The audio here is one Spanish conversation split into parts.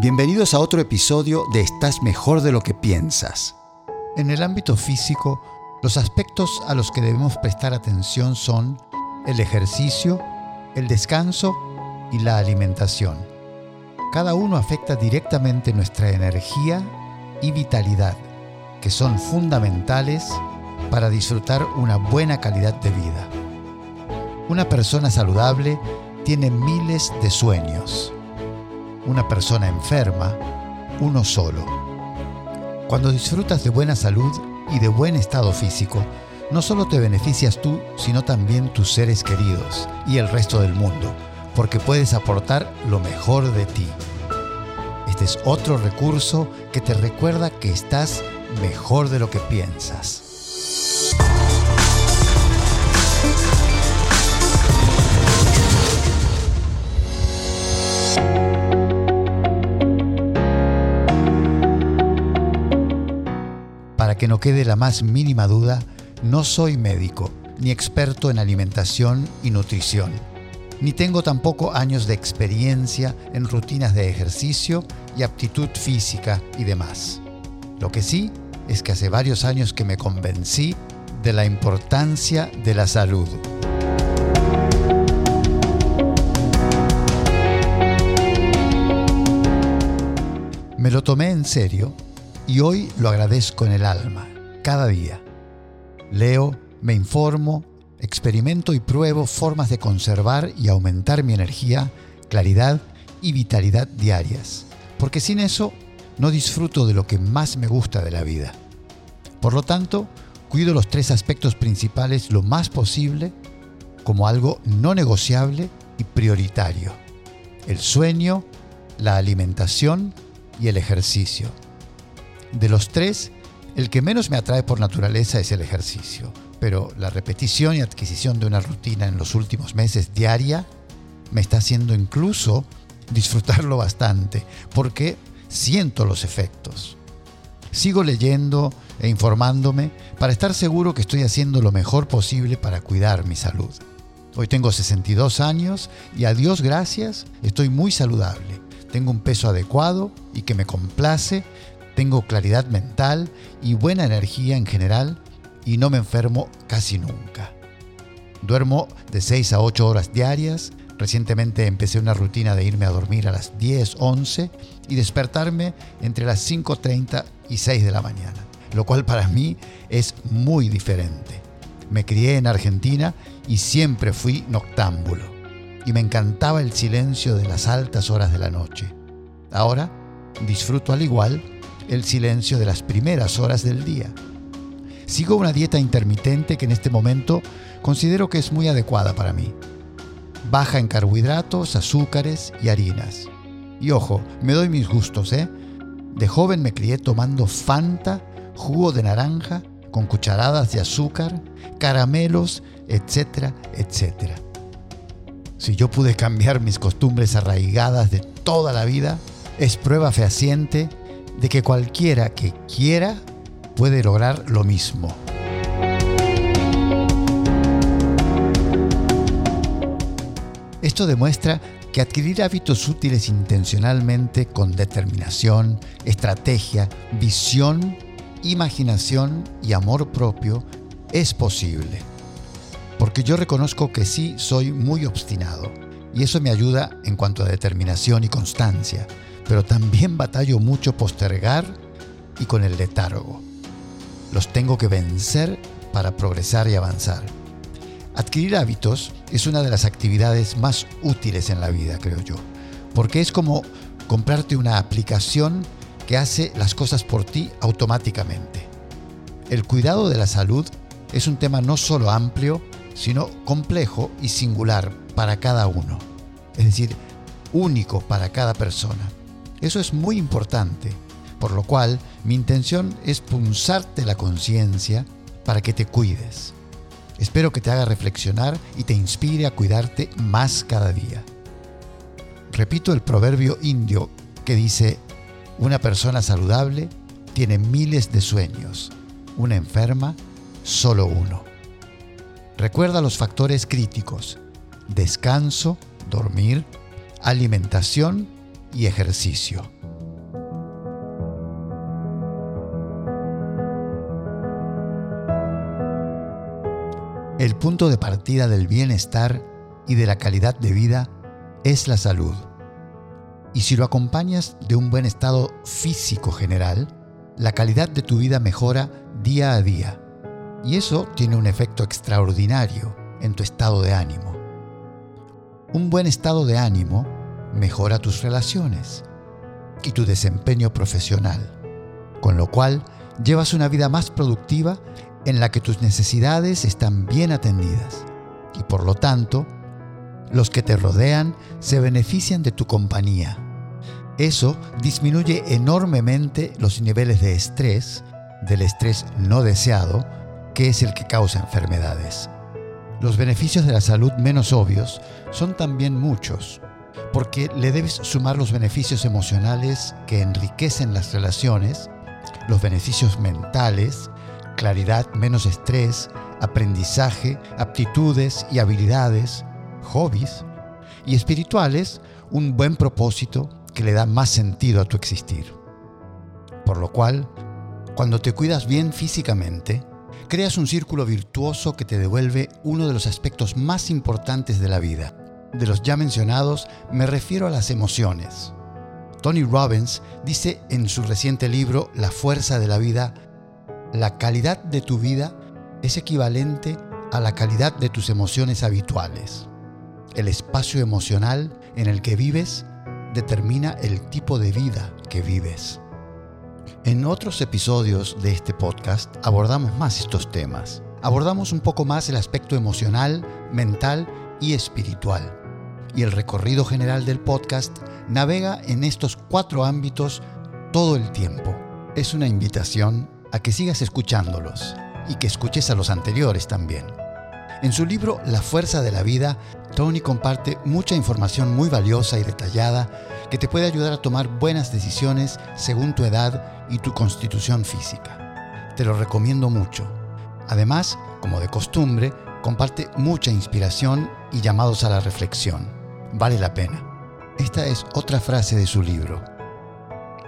Bienvenidos a otro episodio de Estás mejor de lo que piensas. En el ámbito físico, los aspectos a los que debemos prestar atención son el ejercicio, el descanso y la alimentación. Cada uno afecta directamente nuestra energía y vitalidad, que son fundamentales para disfrutar una buena calidad de vida. Una persona saludable tiene miles de sueños una persona enferma, uno solo. Cuando disfrutas de buena salud y de buen estado físico, no solo te beneficias tú, sino también tus seres queridos y el resto del mundo, porque puedes aportar lo mejor de ti. Este es otro recurso que te recuerda que estás mejor de lo que piensas. Quede la más mínima duda, no soy médico, ni experto en alimentación y nutrición, ni tengo tampoco años de experiencia en rutinas de ejercicio y aptitud física y demás. Lo que sí es que hace varios años que me convencí de la importancia de la salud. Me lo tomé en serio y hoy lo agradezco en el alma, cada día. Leo, me informo, experimento y pruebo formas de conservar y aumentar mi energía, claridad y vitalidad diarias, porque sin eso no disfruto de lo que más me gusta de la vida. Por lo tanto, cuido los tres aspectos principales lo más posible como algo no negociable y prioritario. El sueño, la alimentación y el ejercicio. De los tres, el que menos me atrae por naturaleza es el ejercicio, pero la repetición y adquisición de una rutina en los últimos meses diaria me está haciendo incluso disfrutarlo bastante, porque siento los efectos. Sigo leyendo e informándome para estar seguro que estoy haciendo lo mejor posible para cuidar mi salud. Hoy tengo 62 años y a Dios gracias estoy muy saludable. Tengo un peso adecuado y que me complace tengo claridad mental y buena energía en general y no me enfermo casi nunca. Duermo de 6 a 8 horas diarias. Recientemente empecé una rutina de irme a dormir a las 10, 11 y despertarme entre las 5.30 y 6 de la mañana, lo cual para mí es muy diferente. Me crié en Argentina y siempre fui noctámbulo y me encantaba el silencio de las altas horas de la noche. Ahora disfruto al igual el silencio de las primeras horas del día. Sigo una dieta intermitente que en este momento considero que es muy adecuada para mí. Baja en carbohidratos, azúcares y harinas. Y ojo, me doy mis gustos, ¿eh? De joven me crié tomando Fanta, jugo de naranja, con cucharadas de azúcar, caramelos, etcétera, etcétera. Si yo pude cambiar mis costumbres arraigadas de toda la vida, es prueba fehaciente de que cualquiera que quiera puede lograr lo mismo. Esto demuestra que adquirir hábitos útiles intencionalmente con determinación, estrategia, visión, imaginación y amor propio es posible. Porque yo reconozco que sí soy muy obstinado y eso me ayuda en cuanto a determinación y constancia pero también batallo mucho postergar y con el letargo. Los tengo que vencer para progresar y avanzar. Adquirir hábitos es una de las actividades más útiles en la vida, creo yo, porque es como comprarte una aplicación que hace las cosas por ti automáticamente. El cuidado de la salud es un tema no solo amplio, sino complejo y singular para cada uno, es decir, único para cada persona. Eso es muy importante, por lo cual mi intención es punzarte la conciencia para que te cuides. Espero que te haga reflexionar y te inspire a cuidarte más cada día. Repito el proverbio indio que dice, una persona saludable tiene miles de sueños, una enferma solo uno. Recuerda los factores críticos, descanso, dormir, alimentación y ejercicio. El punto de partida del bienestar y de la calidad de vida es la salud. Y si lo acompañas de un buen estado físico general, la calidad de tu vida mejora día a día. Y eso tiene un efecto extraordinario en tu estado de ánimo. Un buen estado de ánimo mejora tus relaciones y tu desempeño profesional, con lo cual llevas una vida más productiva en la que tus necesidades están bien atendidas y por lo tanto los que te rodean se benefician de tu compañía. Eso disminuye enormemente los niveles de estrés, del estrés no deseado, que es el que causa enfermedades. Los beneficios de la salud menos obvios son también muchos, porque le debes sumar los beneficios emocionales que enriquecen las relaciones, los beneficios mentales, claridad, menos estrés, aprendizaje, aptitudes y habilidades, hobbies, y espirituales, un buen propósito que le da más sentido a tu existir. Por lo cual, cuando te cuidas bien físicamente, creas un círculo virtuoso que te devuelve uno de los aspectos más importantes de la vida. De los ya mencionados, me refiero a las emociones. Tony Robbins dice en su reciente libro La fuerza de la vida, la calidad de tu vida es equivalente a la calidad de tus emociones habituales. El espacio emocional en el que vives determina el tipo de vida que vives. En otros episodios de este podcast abordamos más estos temas. Abordamos un poco más el aspecto emocional, mental y espiritual. Y el recorrido general del podcast navega en estos cuatro ámbitos todo el tiempo. Es una invitación a que sigas escuchándolos y que escuches a los anteriores también. En su libro La fuerza de la vida, Tony comparte mucha información muy valiosa y detallada que te puede ayudar a tomar buenas decisiones según tu edad y tu constitución física. Te lo recomiendo mucho. Además, como de costumbre, comparte mucha inspiración y llamados a la reflexión. Vale la pena. Esta es otra frase de su libro.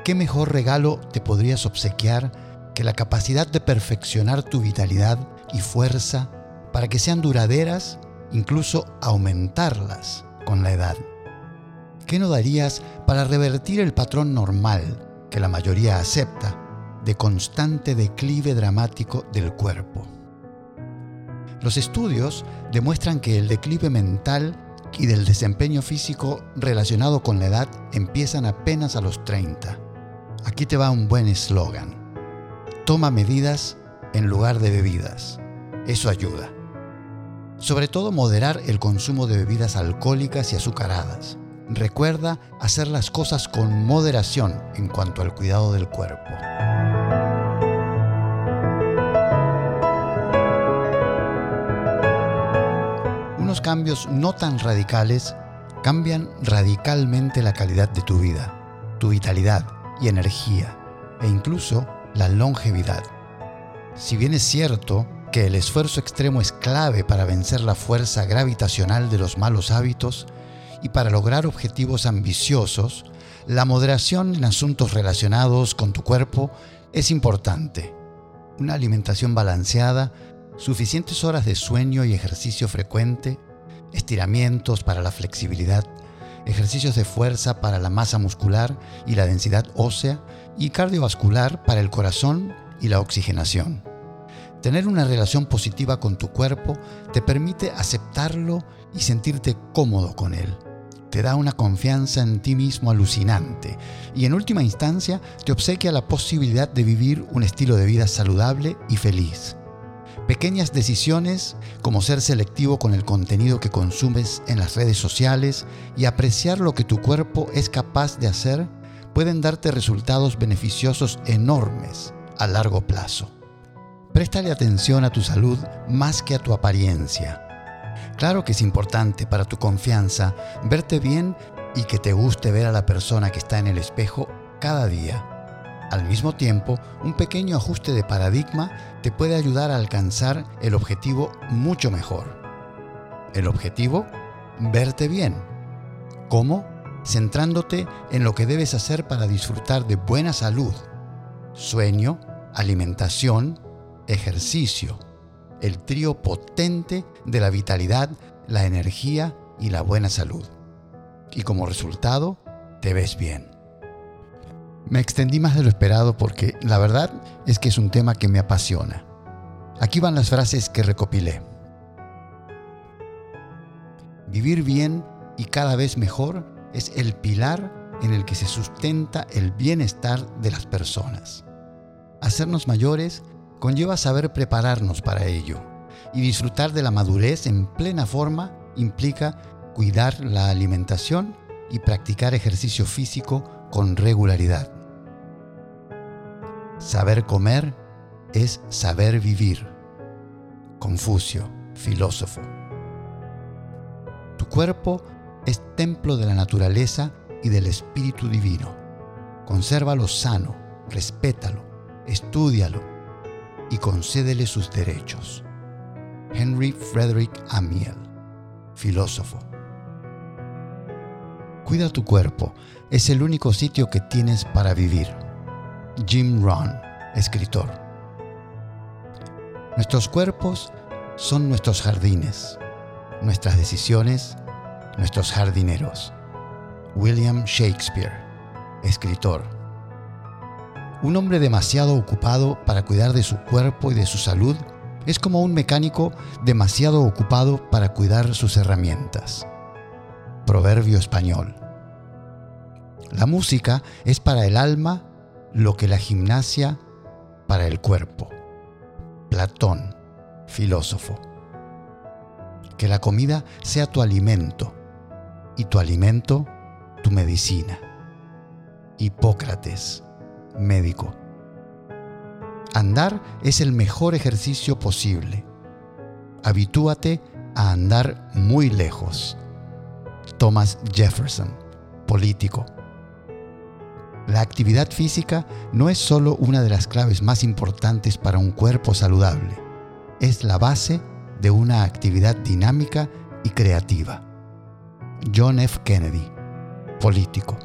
¿Qué mejor regalo te podrías obsequiar que la capacidad de perfeccionar tu vitalidad y fuerza para que sean duraderas, incluso aumentarlas con la edad. ¿Qué no darías para revertir el patrón normal que la mayoría acepta de constante declive dramático del cuerpo? Los estudios demuestran que el declive mental y del desempeño físico relacionado con la edad empiezan apenas a los 30. Aquí te va un buen eslogan. Toma medidas en lugar de bebidas. Eso ayuda. Sobre todo moderar el consumo de bebidas alcohólicas y azucaradas. Recuerda hacer las cosas con moderación en cuanto al cuidado del cuerpo. Unos cambios no tan radicales cambian radicalmente la calidad de tu vida, tu vitalidad y energía, e incluso la longevidad. Si bien es cierto que el esfuerzo extremo es clave para vencer la fuerza gravitacional de los malos hábitos y para lograr objetivos ambiciosos, la moderación en asuntos relacionados con tu cuerpo es importante. Una alimentación balanceada, suficientes horas de sueño y ejercicio frecuente, estiramientos para la flexibilidad, ejercicios de fuerza para la masa muscular y la densidad ósea y cardiovascular para el corazón y la oxigenación. Tener una relación positiva con tu cuerpo te permite aceptarlo y sentirte cómodo con él. Te da una confianza en ti mismo alucinante y en última instancia te obsequia la posibilidad de vivir un estilo de vida saludable y feliz. Pequeñas decisiones como ser selectivo con el contenido que consumes en las redes sociales y apreciar lo que tu cuerpo es capaz de hacer pueden darte resultados beneficiosos enormes a largo plazo. Préstale atención a tu salud más que a tu apariencia. Claro que es importante para tu confianza verte bien y que te guste ver a la persona que está en el espejo cada día. Al mismo tiempo, un pequeño ajuste de paradigma te puede ayudar a alcanzar el objetivo mucho mejor. El objetivo, verte bien. ¿Cómo? Centrándote en lo que debes hacer para disfrutar de buena salud, sueño, alimentación, ejercicio, el trío potente de la vitalidad, la energía y la buena salud. Y como resultado, te ves bien. Me extendí más de lo esperado porque la verdad es que es un tema que me apasiona. Aquí van las frases que recopilé. Vivir bien y cada vez mejor es el pilar en el que se sustenta el bienestar de las personas. Hacernos mayores conlleva saber prepararnos para ello y disfrutar de la madurez en plena forma implica cuidar la alimentación y practicar ejercicio físico con regularidad. Saber comer es saber vivir. Confucio, filósofo. Tu cuerpo es templo de la naturaleza y del espíritu divino. Consérvalo sano, respétalo, estúdialo y concédele sus derechos. Henry Frederick Amiel, filósofo. Cuida tu cuerpo, es el único sitio que tienes para vivir. Jim Rohn, escritor. Nuestros cuerpos son nuestros jardines, nuestras decisiones, nuestros jardineros. William Shakespeare, escritor. Un hombre demasiado ocupado para cuidar de su cuerpo y de su salud es como un mecánico demasiado ocupado para cuidar sus herramientas. Proverbio español. La música es para el alma lo que la gimnasia para el cuerpo. Platón, filósofo. Que la comida sea tu alimento y tu alimento tu medicina. Hipócrates, médico. Andar es el mejor ejercicio posible. Habitúate a andar muy lejos. Thomas Jefferson, político. La actividad física no es solo una de las claves más importantes para un cuerpo saludable, es la base de una actividad dinámica y creativa. John F. Kennedy, político.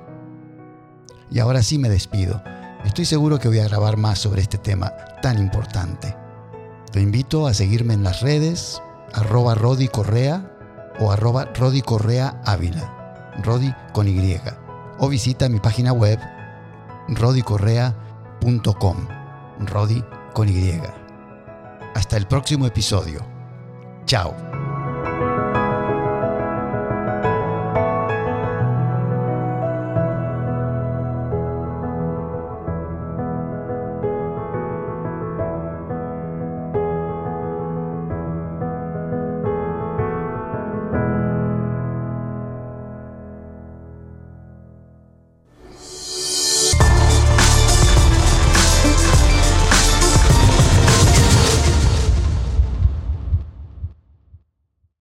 Y ahora sí me despido. Estoy seguro que voy a grabar más sobre este tema tan importante. Te invito a seguirme en las redes, arroba Rodi o arroba Rodi Correa Ávila, Rodi con Y, o visita mi página web rodicorrea.com. Rodi con Y. Hasta el próximo episodio. Chao.